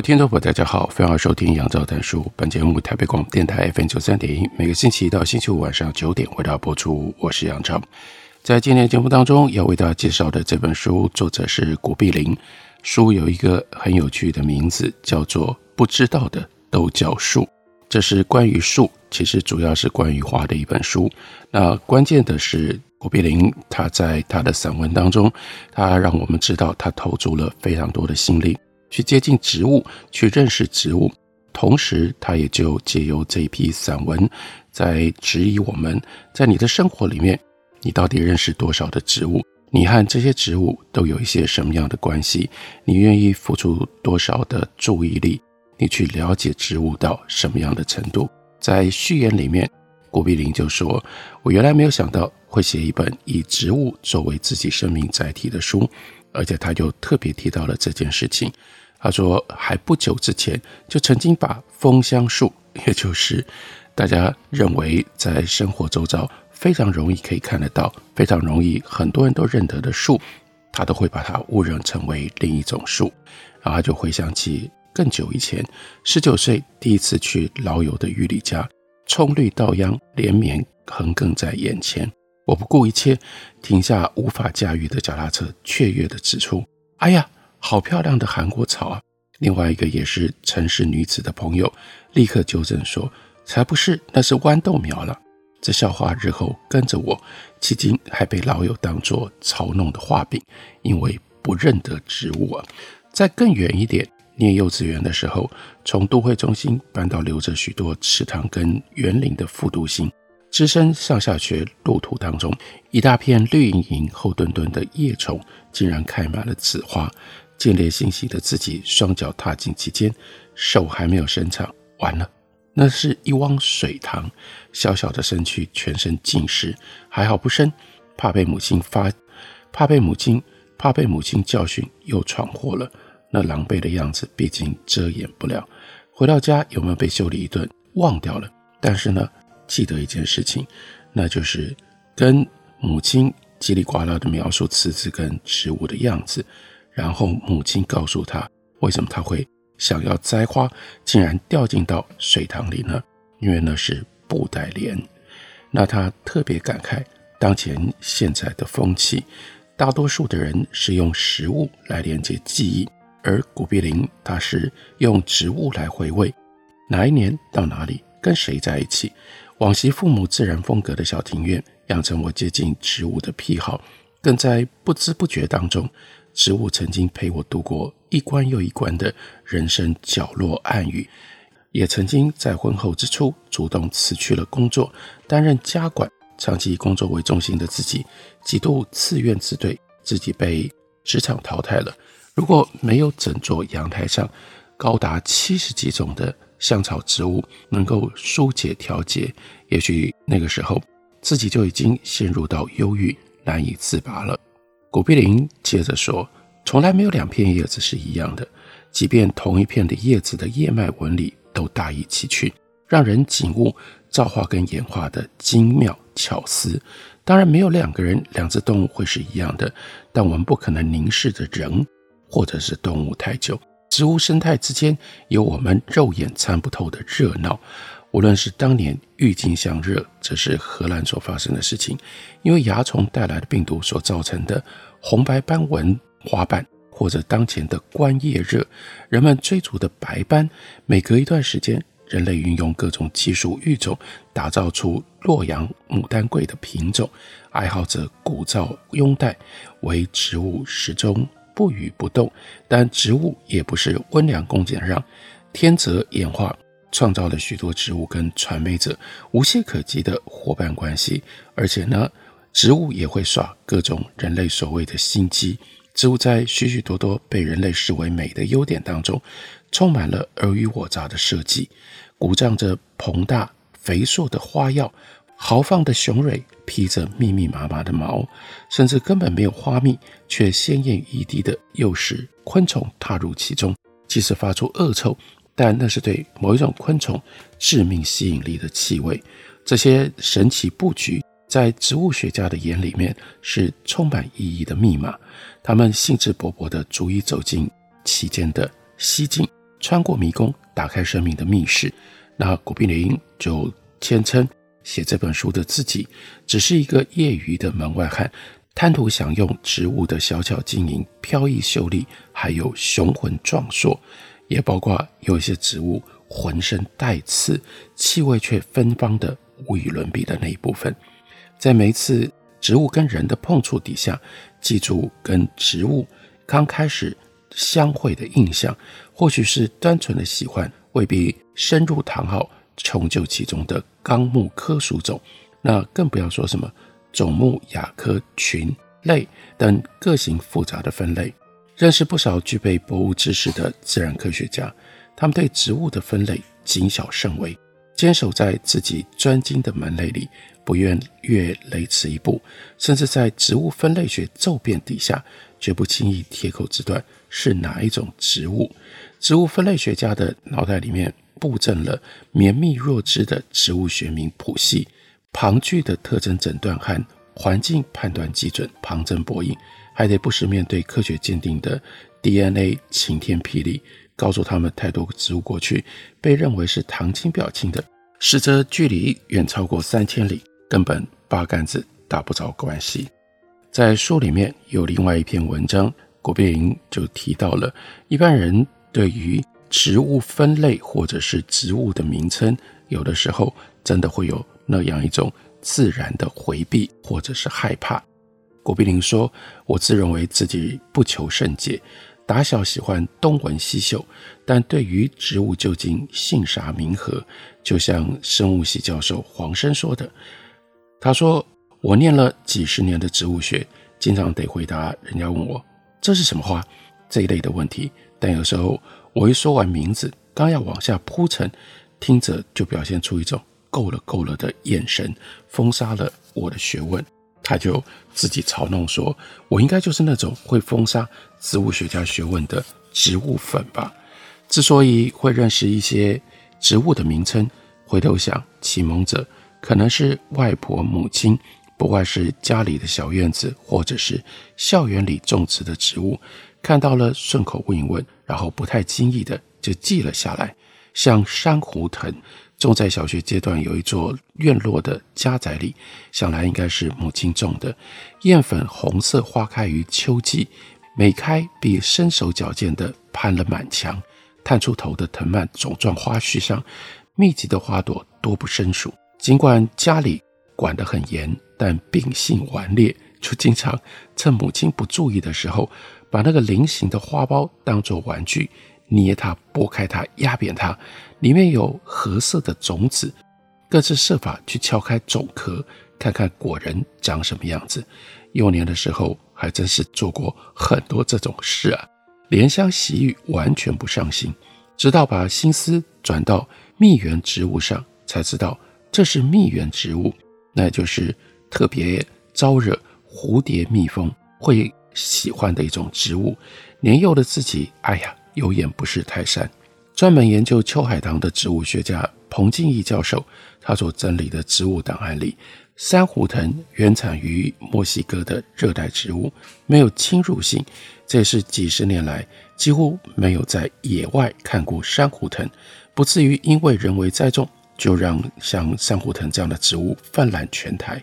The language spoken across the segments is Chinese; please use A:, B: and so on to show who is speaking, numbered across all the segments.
A: 听众朋友，大家好，欢迎收听杨照谈书。本节目台北广播电台 FM 九三点一，每个星期一到星期五晚上九点为大家播出。我是杨照。在今天节目当中要为大家介绍的这本书，作者是古碧玲。书有一个很有趣的名字，叫做《不知道的都叫树》。这是关于树，其实主要是关于花的一本书。那关键的是，古碧玲他在他的散文当中，他让我们知道他投注了非常多的心力。去接近植物，去认识植物，同时他也就借由这一批散文，在质疑我们，在你的生活里面，你到底认识多少的植物？你和这些植物都有一些什么样的关系？你愿意付出多少的注意力？你去了解植物到什么样的程度？在序言里面，郭碧玲就说：“我原来没有想到会写一本以植物作为自己生命载体的书。”而且他就特别提到了这件事情。他说，还不久之前就曾经把枫香树，也就是大家认为在生活周遭非常容易可以看得到、非常容易很多人都认得的树，他都会把它误认成为另一种树。然后他就回想起更久以前，十九岁第一次去老友的寓里家，葱绿稻秧连绵横亘在眼前。我不顾一切，停下无法驾驭的脚踏车，雀跃地指出：“哎呀，好漂亮的韩国草啊！”另外一个也是城市女子的朋友，立刻纠正说：“才不是，那是豌豆苗了。”这笑话日后跟着我，迄今还被老友当作嘲弄的画饼，因为不认得植物啊。再更远一点，念幼稚园的时候，从都会中心搬到留着许多池塘跟园林的副都心。只身上下学路途当中，一大片绿莹莹、厚墩墩的叶丛，竟然开满了紫花。见猎心喜的自己，双脚踏进其间，手还没有伸长，完了，那是一汪水塘。小小的身躯，全身浸湿，还好不深，怕被母亲发，怕被母亲，怕被母亲教训，又闯祸了。那狼狈的样子，毕竟遮掩不了。回到家，有没有被修理一顿？忘掉了。但是呢？记得一件事情，那就是跟母亲叽里呱啦的描述池子跟植物的样子，然后母亲告诉他为什么他会想要栽花，竟然掉进到水塘里呢？因为那是布袋莲。那他特别感慨，当前现在的风气，大多数的人是用食物来连接记忆，而古碧林他是用植物来回味，哪一年到哪里跟谁在一起。往昔父母自然风格的小庭院，养成我接近植物的癖好，更在不知不觉当中，植物曾经陪我度过一关又一关的人生角落暗语，也曾经在婚后之初主动辞去了工作，担任家管，长期以工作为中心的自己，几度自怨自对，自己被职场淘汰了。如果没有整座阳台上高达七十几种的香草植物能够疏解调节，也许那个时候自己就已经陷入到忧郁难以自拔了。古碧林接着说：“从来没有两片叶子是一样的，即便同一片的叶子的叶脉纹理都大异其趣，让人景物造化跟演化的精妙巧思。当然，没有两个人、两只动物会是一样的，但我们不可能凝视着人或者是动物太久。”植物生态之间有我们肉眼参不透的热闹，无论是当年郁金香热，这是荷兰所发生的事情，因为蚜虫带来的病毒所造成的红白斑纹花瓣，或者当前的观叶热，人们追逐的白斑，每隔一段时间，人类运用各种技术育种，打造出洛阳牡丹贵的品种，爱好者鼓噪拥戴，为植物始终。不语不动，但植物也不是温良恭俭让，天择演化创造了许多植物跟传媒者无懈可击的伙伴关系，而且呢，植物也会耍各种人类所谓的心机，植物在许许多多被人类视为美的优点当中，充满了尔虞我诈的设计，鼓胀着膨大肥硕的花药，豪放的雄蕊披着密密麻麻的毛，甚至根本没有花蜜，却鲜艳欲滴的诱使昆虫踏入其中，即使发出恶臭，但那是对某一种昆虫致命吸引力的气味。这些神奇布局。在植物学家的眼里面是充满意义的密码，他们兴致勃勃地逐一走进其间的蹊径，穿过迷宫，打开生命的密室。那古碧林就 谦称写这本书的自己只是一个业余的门外汉，贪图享用植物的小巧晶莹、飘逸秀丽，还有雄浑壮硕，也包括有一些植物浑身带刺，气味却芬芳的无与伦比的那一部分。在每一次植物跟人的碰触底下，记住跟植物刚开始相会的印象，或许是单纯的喜欢，未必深入谈好穷究其中的纲目科属种。那更不要说什么种目、亚科、群类等个性复杂的分类。认识不少具备博物知识的自然科学家，他们对植物的分类谨小慎微，坚守在自己专精的门类里。不愿越雷池一步，甚至在植物分类学骤变底下，绝不轻易铁口直断是哪一种植物。植物分类学家的脑袋里面布阵了绵密若织的植物学名谱系，庞巨的特征诊断和环境判断基准旁征博引，还得不时面对科学鉴定的 DNA 晴天霹雳，告诉他们太多植物过去被认为是堂亲表亲的，实则距离远超过三千里。根本八竿子打不着关系。在书里面有另外一篇文章，古碧玲就提到了一般人对于植物分类或者是植物的名称，有的时候真的会有那样一种自然的回避或者是害怕。郭碧玲说：“我自认为自己不求甚解，打小喜欢东闻西嗅，但对于植物究竟姓啥名何，就像生物系教授黄生说的。”他说：“我念了几十年的植物学，经常得回答人家问我这是什么花这一类的问题。但有时候我一说完名字，刚要往下铺陈，听者就表现出一种够了够了的眼神，封杀了我的学问。他就自己嘲弄说，我应该就是那种会封杀植物学家学问的植物粉吧。之所以会认识一些植物的名称，回头想启蒙者。”可能是外婆、母亲，不外是家里的小院子，或者是校园里种植的植物，看到了顺口问一问，然后不太经意的就记了下来。像珊瑚藤，种在小学阶段有一座院落的家宅里，想来应该是母亲种的。艳粉红色花开于秋季，每开必身手矫健的攀了满墙，探出头的藤蔓总状花序上，密集的花朵多不胜数。尽管家里管得很严，但秉性顽劣，就经常 趁母亲不注意的时候，把那个菱形的花苞当作玩具，捏它、剥开它、压扁它，里面有褐色的种子，各自设法去撬开种壳，看看果仁长什么样子。幼年的时候还真是做过很多这种事啊，怜香惜玉，完全不上心，直到把心思转到蜜源植物上，才知道。这是蜜源植物，那就是特别招惹蝴蝶、蜜蜂会喜欢的一种植物。年幼的自己，哎呀，有眼不识泰山。专门研究秋海棠的植物学家彭敬义教授，他所整理的植物档案里，珊瑚藤原产于墨西哥的热带植物，没有侵入性。这也是几十年来几乎没有在野外看过珊瑚藤，不至于因为人为栽种。就让像珊瑚藤这样的植物泛滥全台。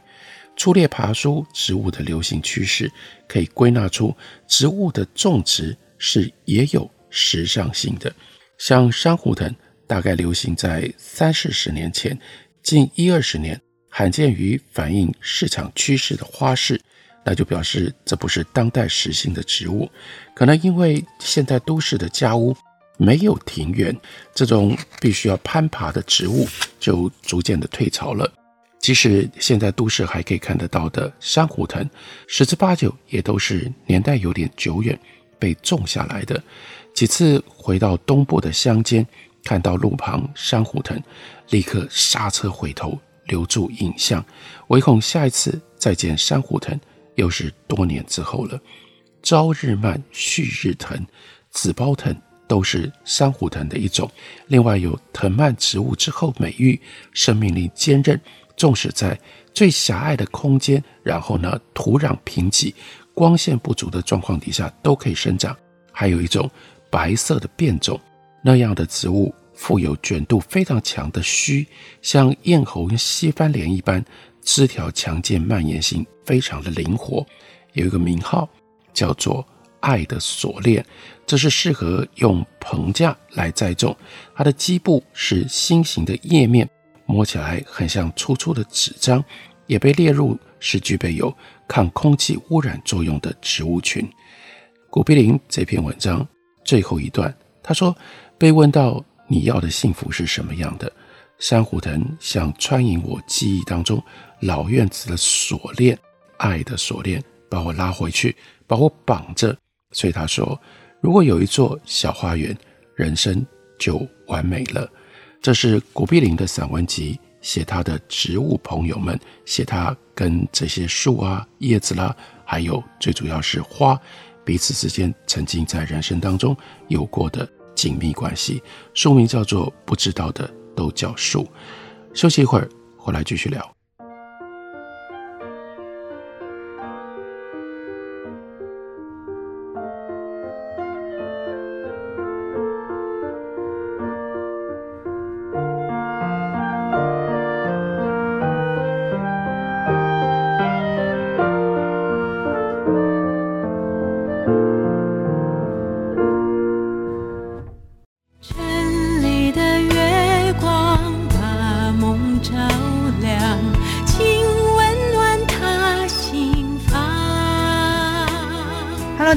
A: 粗略爬梳植物的流行趋势，可以归纳出植物的种植是也有时尚性的。像珊瑚藤，大概流行在三四十年前，近一二十年罕见于反映市场趋势的花式，那就表示这不是当代时兴的植物。可能因为现代都市的家屋。没有庭园，这种必须要攀爬的植物就逐渐的退潮了。即使现在都市还可以看得到的珊瑚藤，十之八九也都是年代有点久远，被种下来的。几次回到东部的乡间，看到路旁珊瑚藤，立刻刹车回头，留住影像，唯恐下一次再见珊瑚藤，又是多年之后了。朝日蔓、旭日藤、紫苞藤都是珊瑚藤的一种。另外有藤蔓植物之后美誉，生命力坚韧。纵使在最狭隘的空间，然后呢，土壤贫瘠、光线不足的状况底下都可以生长。还有一种白色的变种，那样的植物富有卷度非常强的须，像燕猴跟西番莲一般，枝条强健，蔓延性非常的灵活。有一个名号叫做“爱的锁链”，这是适合用棚架来栽种。它的基部是心形的叶面。摸起来很像粗粗的纸张，也被列入是具备有抗空气污染作用的植物群。古碧林这篇文章最后一段，他说：“被问到你要的幸福是什么样的，珊瑚藤像穿引我记忆当中老院子的锁链，爱的锁链，把我拉回去，把我绑着。所以他说，如果有一座小花园，人生就完美了。”这是古碧林的散文集，写他的植物朋友们，写他跟这些树啊、叶子啦，还有最主要是花，彼此之间曾经在人生当中有过的紧密关系。书名叫做《不知道的都叫树》。休息一会儿，回来继续聊。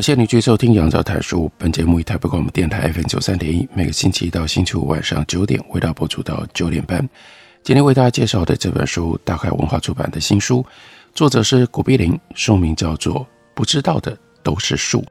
A: 感谢你继续收听《杨照谈书》。本节目以台北广播电台 FM 九三点一，每个星期一到星期五晚上九点，为大家播出到九点半。今天为大家介绍的这本书，大海文化出版的新书，作者是古碧玲，书名叫做《不知道的都是树》。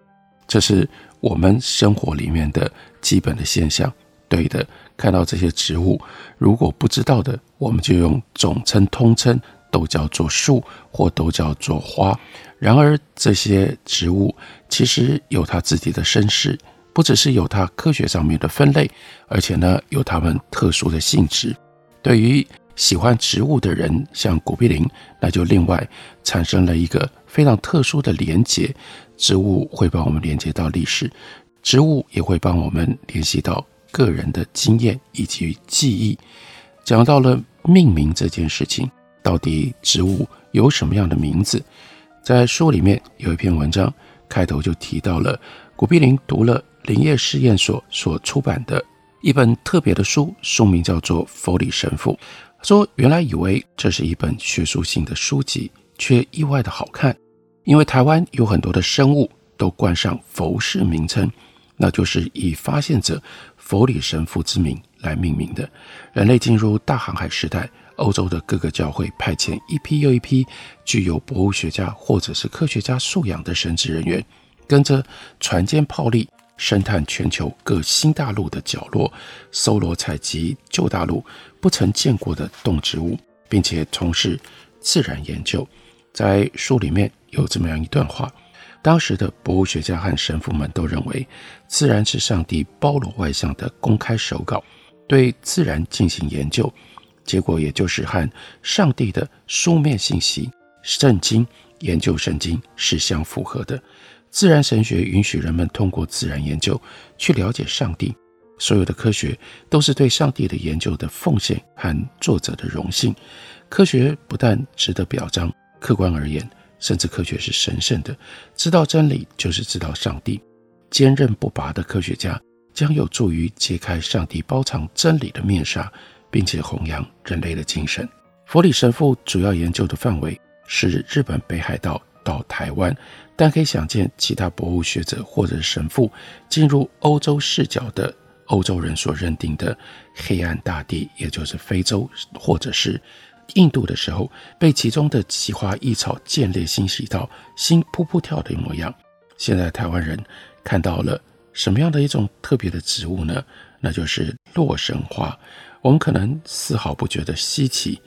A: 这是我们生活里面的基本的现象。对的，看到这些植物，如果不知道的，我们就用总称、通称。都叫做树，或都叫做花。然而，这些植物其实有它自己的身世，不只是有它科学上面的分类，而且呢，有它们特殊的性质。对于喜欢植物的人，像古碧林，那就另外产生了一个非常特殊的连结。植物会帮我们连接到历史，植物也会帮我们联系到个人的经验以及记忆。讲到了命名这件事情。到底植物有什么样的名字？在书里面有一篇文章，开头就提到了古碧林读了林业试验所所出版的一本特别的书，书名叫做《佛里神父》。说原来以为这是一本学术性的书籍，却意外的好看，因为台湾有很多的生物都冠上佛氏名称，那就是以发现者佛里神父之名来命名的。人类进入大航海时代，欧洲的各个教会派遣一批又一批具有博物学家或者是科学家素养的神职人员，跟着船坚炮利，深探全球各新大陆的角落，搜罗采集旧大陆不曾见过的动植物，并且从事自然研究。在书里面有这么样一段话。当时的博物学家和神父们都认为，自然是上帝包罗万象的公开手稿，对自然进行研究，结果也就是和上帝的书面信息——圣经研究圣经是相符合的。自然神学允许人们通过自然研究去了解上帝，所有的科学都是对上帝的研究的奉献和作者的荣幸。科学不但值得表彰，客观而言。甚至科学是神圣的，知道真理就是知道上帝。坚韧不拔的科学家将有助于揭开上帝包藏真理的面纱，并且弘扬人类的精神。佛里神父主要研究的范围是日本北海道到台湾，但可以想见，其他博物学者或者神父进入欧洲视角的欧洲人所认定的黑暗大地，也就是非洲，或者是。印度的时候，被其中的奇花异草建立，欣喜到心扑扑跳的模样。现在台湾人看到了什么样的一种特别的植物呢？那就是洛神花。我们可能丝毫不觉得稀奇。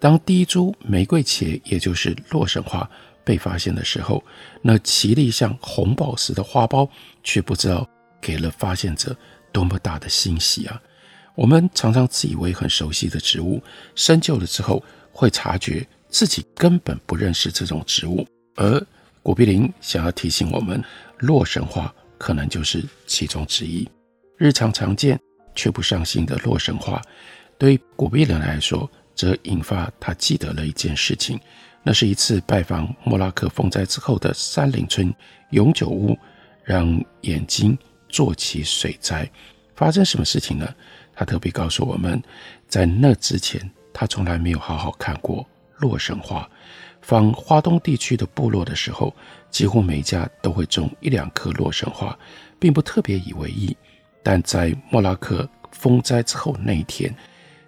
A: 当第一株玫瑰茄，也就是洛神花被发现的时候，那奇丽像红宝石的花苞，却不知道给了发现者多么大的欣喜啊！我们常常自以为很熟悉的植物，深究了之后，会察觉自己根本不认识这种植物。而古碧林想要提醒我们，洛神花可能就是其中之一。日常常见却不上心的洛神花，对于古碧人来说，则引发他记得了一件事情。那是一次拜访莫拉克风灾之后的山林村永久屋，让眼睛做起水灾。发生什么事情呢？他特别告诉我们，在那之前，他从来没有好好看过洛神花。访花东地区的部落的时候，几乎每家都会种一两棵洛神花，并不特别以为意。但在莫拉克风灾之后那一天，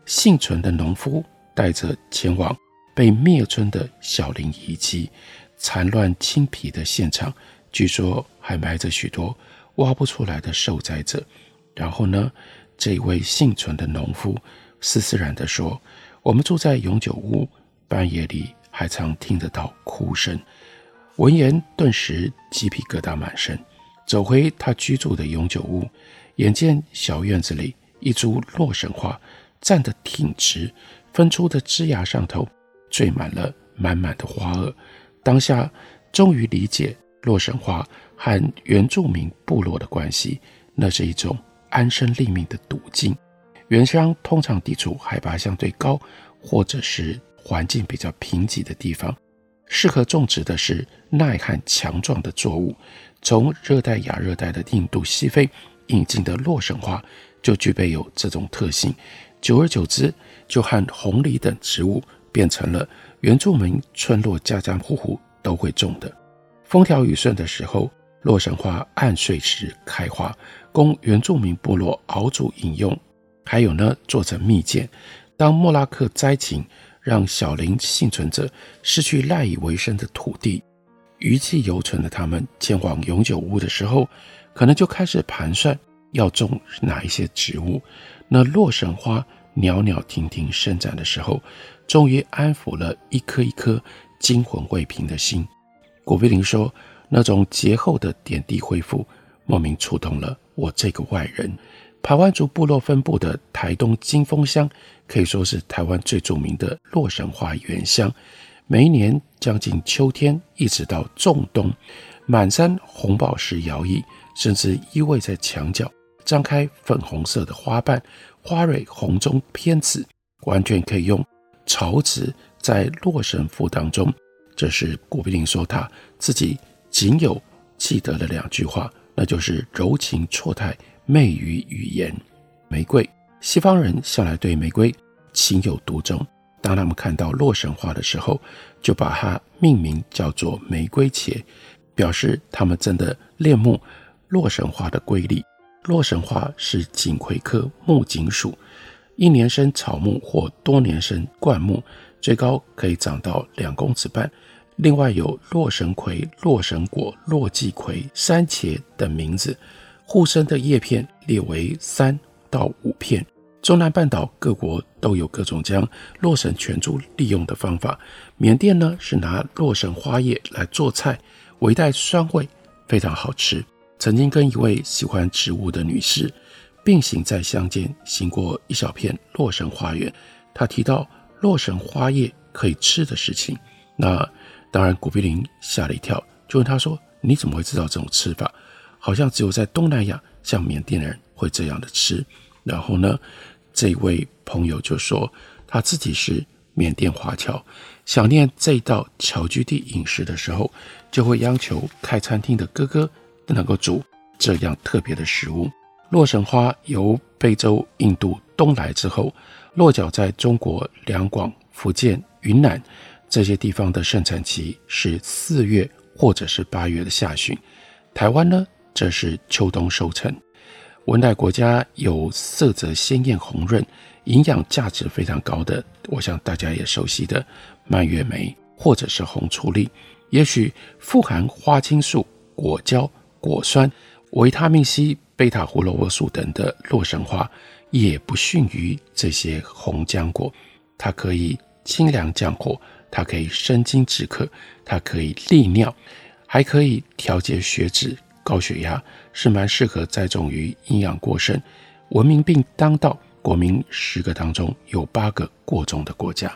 A: 幸存的农夫带着前往被灭村的小林遗迹，残乱青皮的现场，据说还埋着许多挖不出来的受灾者。然后呢，这位幸存的农夫，斯斯然地说：“我们住在永久屋，半夜里还常听得到哭声。”闻言，顿时鸡皮疙瘩满身。走回他居住的永久屋，眼见小院子里一株洛神花站得挺直，分出的枝芽上头缀满了满满的花萼。当下终于理解洛神花和原住民部落的关系，那是一种。安身立命的途径。原乡通常地处海拔相对高，或者是环境比较贫瘠的地方，适合种植的是耐旱强壮的作物。从热带亚热带的印度西非引进的洛神花就具备有这种特性。久而久之，就和红藜等植物变成了原住民村落家家户户都会种的。风调雨顺的时候，洛神花按岁时开花。供原住民部落熬煮饮用，还有呢，做成蜜饯。当莫拉克灾情让小林幸存者失去赖以为生的土地，余悸犹存的他们前往永久屋的时候，可能就开始盘算要种哪一些植物。那洛神花袅袅婷婷伸展的时候，终于安抚了一颗一颗惊魂未平的心。古碧玲说，那种劫后的点滴恢复，莫名触动了。我这个外人，排湾族部落分布的台东金峰乡，可以说是台湾最著名的洛神花原乡。每一年将近秋天，一直到仲冬，满山红宝石摇曳，甚至依偎在墙角，张开粉红色的花瓣，花蕊红中偏紫，完全可以用草纸在洛神赋当中。这是古碧玲说他自己仅有记得的两句话。那就是柔情错态，媚于语言。玫瑰，西方人向来对玫瑰情有独钟。当他们看到洛神花的时候，就把它命名叫做玫瑰茄，表示他们真的恋慕洛神花的规律。洛神花是锦葵科木槿属一年生草木或多年生灌木，最高可以长到两公尺半。另外有洛神葵、洛神果、洛季葵、山茄等名字。互生的叶片列为三到五片。中南半岛各国都有各种将洛神全株利用的方法。缅甸呢是拿洛神花叶来做菜，微带酸味，非常好吃。曾经跟一位喜欢植物的女士并行在乡间行过一小片洛神花园，她提到洛神花叶可以吃的事情。那当然，古碧林吓了一跳，就问她说：“你怎么会知道这种吃法？好像只有在东南亚，像缅甸人会这样的吃。”然后呢，这位朋友就说他自己是缅甸华侨，想念这道侨居地饮食的时候，就会央求开餐厅的哥哥能够煮这样特别的食物。洛神花由非洲、印度东来之后，落脚在中国两广、福建、云南这些地方的盛产期是四月或者是八月的下旬。台湾呢，则是秋冬收成。温带国家有色泽鲜艳、红润、营养价值非常高的，我想大家也熟悉的蔓越莓或者是红醋栗，也许富含花青素、果胶、果酸、维他命 C、贝塔胡萝卜素等的洛神花，也不逊于这些红浆果。它可以清凉降火，它可以生津止渴，它可以利尿，还可以调节血脂。高血压是蛮适合栽种于营养过剩、文明病当道、国民十个当中有八个过重的国家。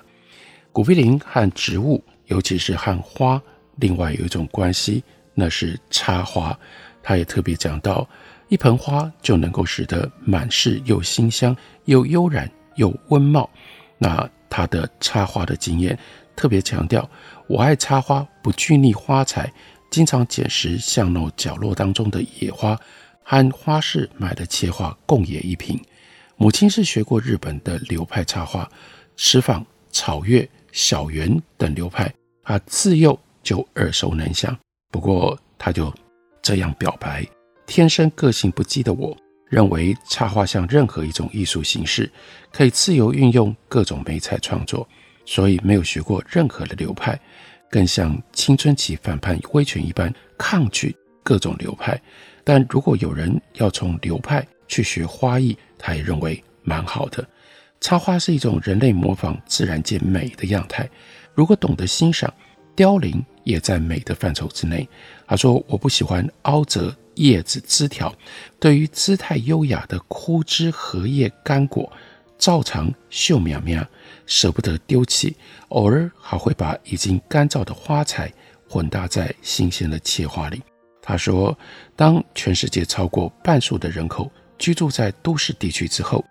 A: 古碧玲和植物，尤其是和花，另外有一种关系，那是插花。他也特别讲到，一盆花就能够使得满室又馨香又悠然又温茂。那他的插花的经验特别强调，我爱插花，不拘泥花材。经常捡拾巷弄角落当中的野花，和花市买的切花共冶一瓶。母亲是学过日本的流派插花，池坊、草月、小园等流派，他自幼就耳熟能详。不过，他就这样表白：天生个性不羁的我，认为插花像任何一种艺术形式，可以自由运用各种媒材创作，所以没有学过任何的流派。更像青春期反叛威权一般抗拒各种流派，但如果有人要从流派去学花艺，他也认为蛮好的。插花是一种人类模仿自然界美的样态，如果懂得欣赏，凋零也在美的范畴之内。他说：“我不喜欢凹折叶子枝条，对于姿态优雅的枯枝荷叶干果。”照常秀苗苗，舍不得丢弃，偶尔还会把已经干燥的花材混搭在新鲜的切花里。他说：“当全世界超过半数的人口居住在都市地区之后，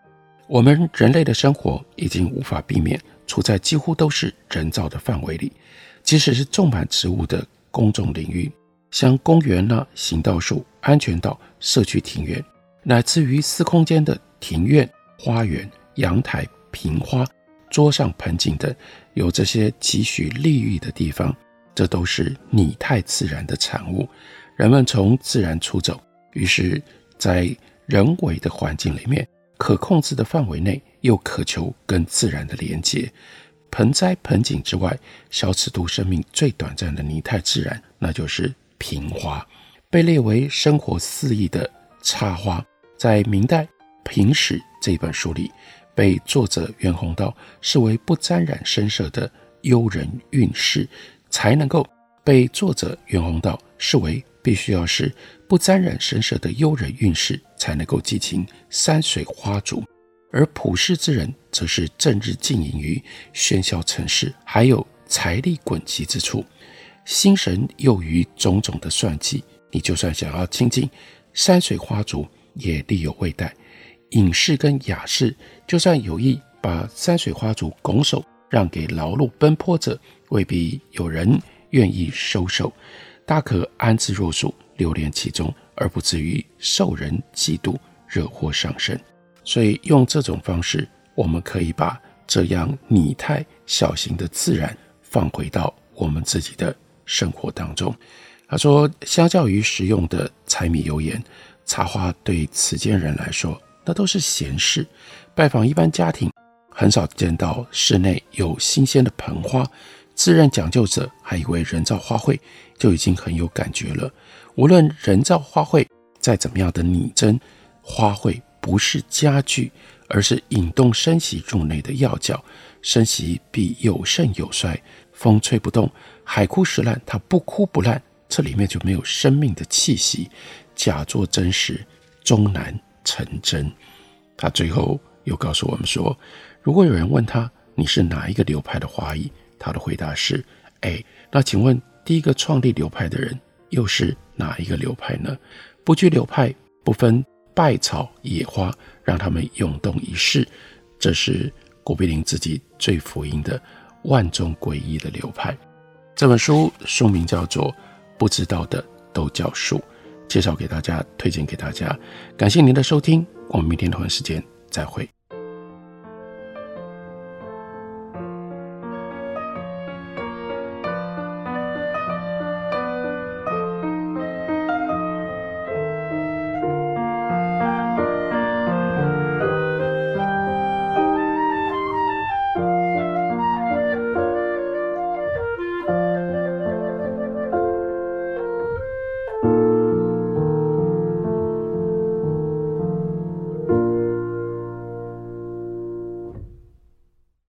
A: 我们人类的生活已经无法避免处在几乎都是人造的范围里。即使是种满植物的公众领域，像公园呐、行道树、安全岛、社区庭院，乃至于私空间的庭院、花园。”阳台、瓶花、桌上盆景等，有这些几许利益的地方，这都是拟态自然的产物。人们从自然出走，于是，在人为的环境里面，可控制的范围内，又渴求跟自然的连接。盆栽、盆景之外，小尺度生命最短暂的拟态自然，那就是瓶花，被列为生活四艺的插花，在明代《瓶史》这本书里。被作者袁宏道视为不沾染声色的幽人韵事，才能够被作者袁宏道视为必须要是不沾染声色的幽人韵事，才能够寄情山水花烛。而普世之人，则是正日浸淫于喧嚣尘世，还有财力滚急之处，心神囿于种种的算计。你就算想要亲近山水花烛，也力有未逮。隐士跟雅士，就算有意把山水花烛拱手让给劳碌奔波者，未必有人愿意收手。大可安之若素，流连其中，而不至于受人嫉妒，惹祸上身。所以用这种方式，我们可以把这样拟态小型的自然放回到我们自己的生活当中。他说，相较于实用的柴米油盐，插花对此间人来说，那都是闲事。拜访一般家庭，很少见到室内有新鲜的盆花。自认讲究者还以为人造花卉就已经很有感觉了。无论人造花卉再怎么样的拟真，花卉不是家具，而是引动生息入内的要角。生息必有盛有衰，风吹不动，海枯石烂，它不枯不烂，这里面就没有生命的气息。假作真实，终难成真。他最后又告诉我们说，如果有人问他，你是哪一个流派的华裔？他的回答是：哎，那请问第一个创立流派的人又是哪一个流派呢？不拘流派，不分败草野花，让他们涌动一世。这是古碧林自己最福音的万中诡异的流派。这本书书名叫做《不知道的都叫树》。介绍给大家，推荐给大家。感谢您的收听，我们明天同一时间再会。